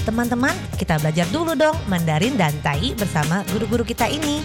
Teman-teman, kita belajar dulu dong Mandarin dan Tai bersama guru-guru kita ini.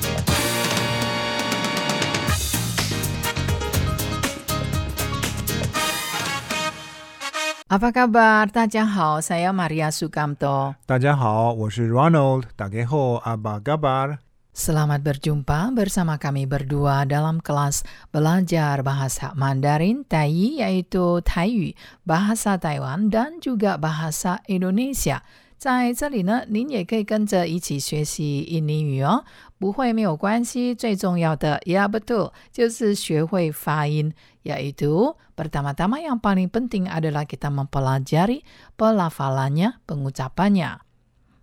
Apa kabar? Tadjahau, saya Maria Sukamto. Tadjahau, saya Ronald. Tadjahau, apa kabar? Selamat berjumpa bersama kami berdua dalam kelas belajar bahasa Mandarin Tai yaitu Taiyu, bahasa Taiwan dan juga bahasa Indonesia. 在这里呢，您也可以跟着一起学习印尼语哦，不会没有关系。最重要的，ya betul，就是学会发音。Yaitu pertama-tama yang paling penting adalah kita mempelajari pelafalannya, pengucapannya.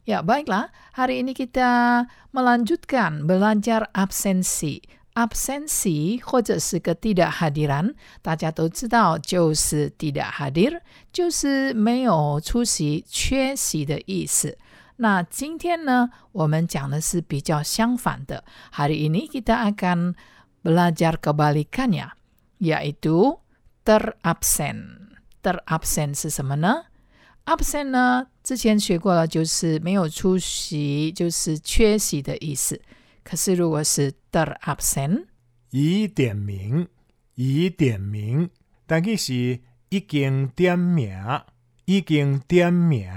Ya, baiklah. Hari ini kita melanjutkan belajar absensi. Absensi 或者是ketidakhadiran，大家都知道就是 tidak hadir，就是没有出席、缺席的意思。那今天呢，我们讲的是比较相反的。Hari ini kita akan belajar kebalikannya, yaitu terabsen. Terabsen 是什么呢？absent 呢，之前学过了，就是没有出席，就是缺席的意思。 可是如果是 der absent，已点名，已点名，但佢是已经点名，已经点名。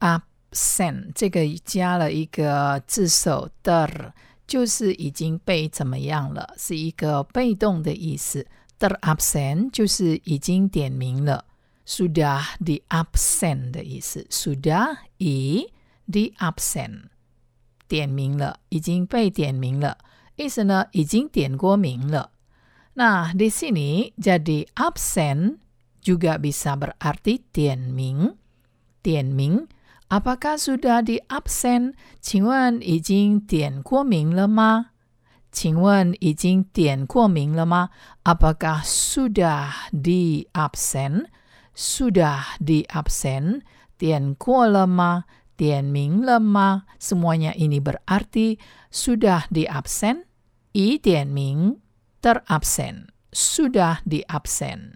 absent 这个加了一个字首 der，就是已经被怎么样了，是一个被动的意思。der absent 就是已经点名了。sudah di absen 的意思，sudah i di absen 点名了，已经被点名了，意思呢已经点过名了。那 di sini jadi absen juga bisa berarti 点名，点名。Apakah sudah di absen？请问已经点过名了吗？请问已经点过名了吗？Apakah sudah di absen？sudah di absen, 点过了吗？ 点名了吗？Semuanya ini berarti sudah di absen, 已点名 terabsen, sudah di absen,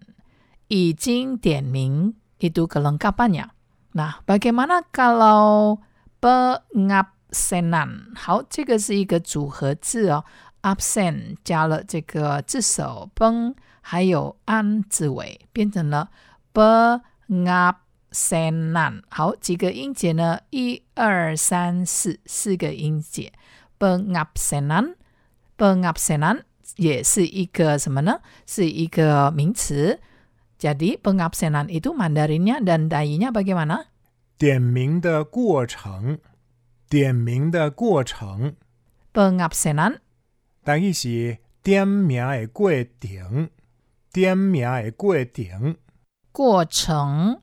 已经点名 itu kelengkapannya. Nah, bagaimana kalau pengabsenan？好，这个是一个组合字哦。absen 加了这个字首 peng 还有 an 字尾，变成了 Pengabsenan 好，几个音节呢？一二三四，四个音节。pengabsenan，pengabsenan 也是一个什么呢？是一个名词。Jadi pengabsenan itu Mandarinnya dan dayinya bagaimana？点名的过程，点名的过程。pengabsenan 但佢是点名的过程，点名的过程。过程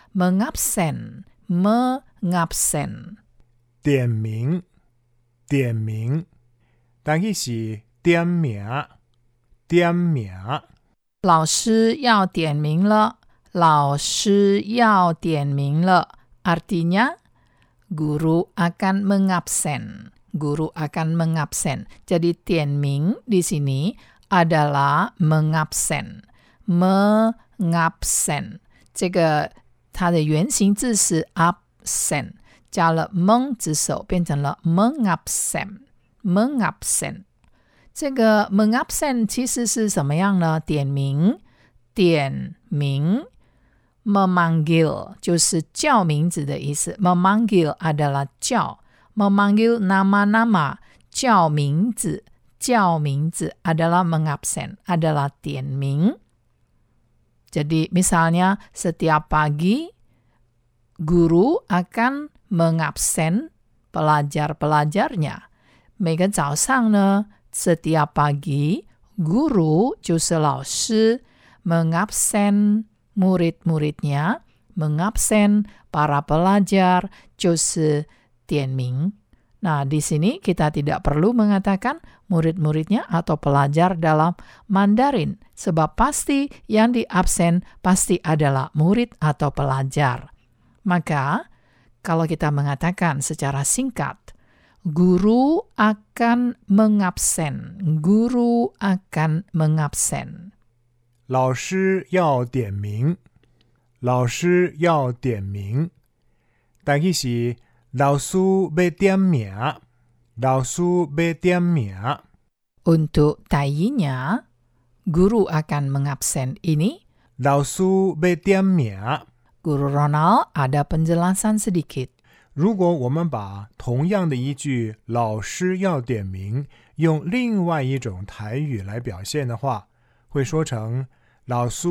mengabsen，mengabsen。点名，点名，但佢是点名，点名。老师要点名了，老师要点名了。Artinya guru akan mengabsen. Guru akan mengabsen. Jadi 点名 di sini adalah mengabsen. mengabsen 这个 它的原型字是 absent，加了 meng 字首变成了 mengabsen。mengabsen 这个 mengabsen 其实是什么样呢？点名，点名。memanggil 就是叫名字的意思。memanggil adala 叫，memanggil nama-nama 叫名字，叫名字 adalah mengabsen adalah 点名。Jadi misalnya setiap pagi guru akan mengabsen pelajar-pelajarnya。每个早上呢，setiap pagi guru 就是老师 mengabsen murid-muridnya mengabsen para pelajar 就是点名 Nah, di sini kita tidak perlu mengatakan murid-muridnya atau pelajar dalam Mandarin, sebab pasti yang diabsen pasti adalah murid atau pelajar. Maka, kalau kita mengatakan secara singkat, guru akan mengabsen, guru akan mengabsen. 老师要点名，老师要点名，但是是 老师要点名，老师要点名。 Untuk tayinya, guru akan mengabsen ini. 老师要点名。 Guru Ronald ada penjelasan sedikit. 如果我们把同样的一句“老师要点名”用另外一种台语来表现的话，会说成“老师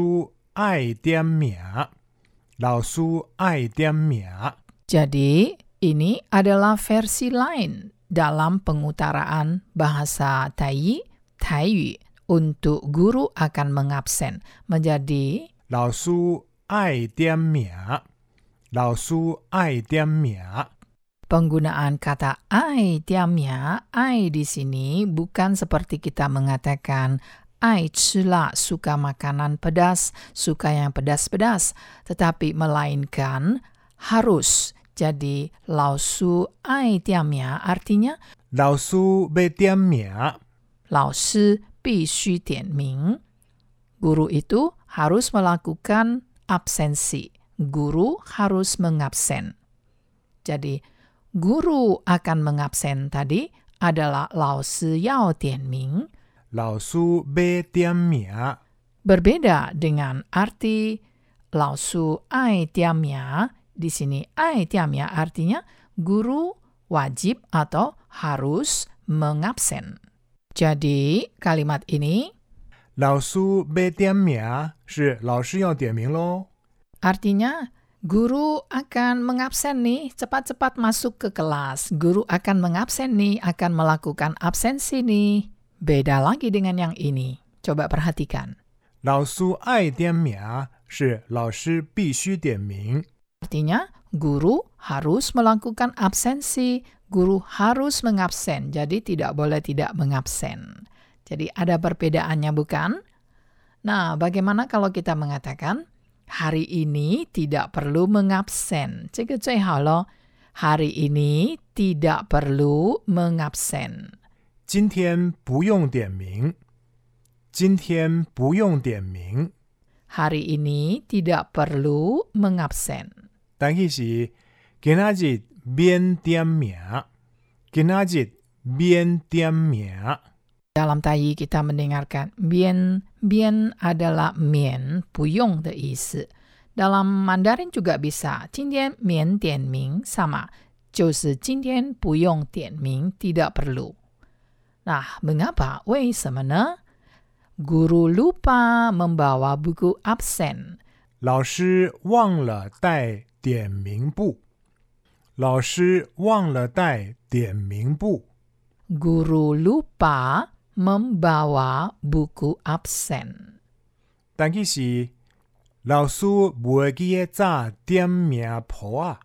爱点名”。老师爱点名。 Jadi, ini adalah versi lain dalam pengutaraan bahasa Tai, Taiyu untuk guru akan mengabsen menjadi Lao Su Ai Mia. Lao Su Ai Mia. Penggunaan kata ai tiam ai di sini bukan seperti kita mengatakan ai cila suka makanan pedas, suka yang pedas-pedas, tetapi melainkan harus jadi laosu ai mia ya. artinya laosu bei mia. Ya. Laosu bisu ming. Guru itu harus melakukan absensi. Guru harus mengabsen. Jadi guru akan mengabsen tadi adalah laosu yao ming. Laosu bei mia. Ya. Berbeda dengan arti laosu ai mia Di sini ai tiamya artinya guru wajib atau harus mengabsen. Jadi, kalimat ini 老师要点名是老师要点名喽。 Artinya, guru akan mengabsen nih, cepat-cepat masuk ke kelas. Guru akan mengabsen nih, akan melakukan absensi nih. Beda lagi dengan yang ini. Coba perhatikan. 老师爱点名是老师必须点名。 Artinya, guru harus melakukan absensi, guru harus mengabsen, jadi tidak boleh tidak mengabsen. Jadi ada perbedaannya bukan? Nah, bagaimana kalau kita mengatakan hari ini tidak perlu mengabsen? 这个最好咯. Hari ini tidak perlu mengabsen. 今天不用点名。今天不用点名。 Hari ini tidak perlu mengabsen. 但是是今仔日免点名。今仔日免点名。 Dalam tayi kita mendengarkan bien, bien adalah mien, puyong de isi. Dalam Mandarin juga bisa, 今天免点名 sama, 就是今天不用点名, tidak perlu. Nah, mengapa? 为什么呢? Guru lupa membawa buku absen. 老师忘了带 点名簿。老师忘了带点名簿。Guru lupa membawa buku absen. 但是是老师袂记得早点名簿啊。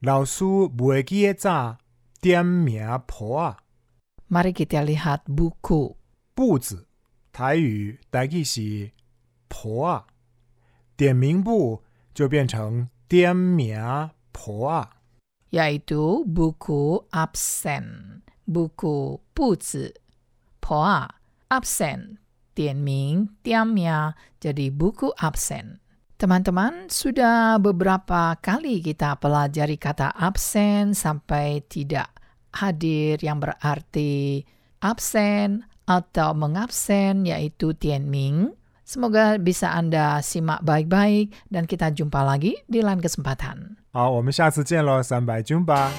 老师袂记得早点名簿啊。Mari kita lihat buku. 簿子，台语台语是簿啊。点名簿就变成 Tiemia Poa yaitu buku absen, buku puzi, poa, absen, tianming, tiamia, jadi buku absen. Teman-teman, sudah beberapa kali kita pelajari kata absen sampai tidak hadir yang berarti absen atau mengabsen yaitu tianming. Semoga bisa Anda simak baik-baik dan kita jumpa lagi di lain kesempatan. 好，我们下次见喽，三百军吧。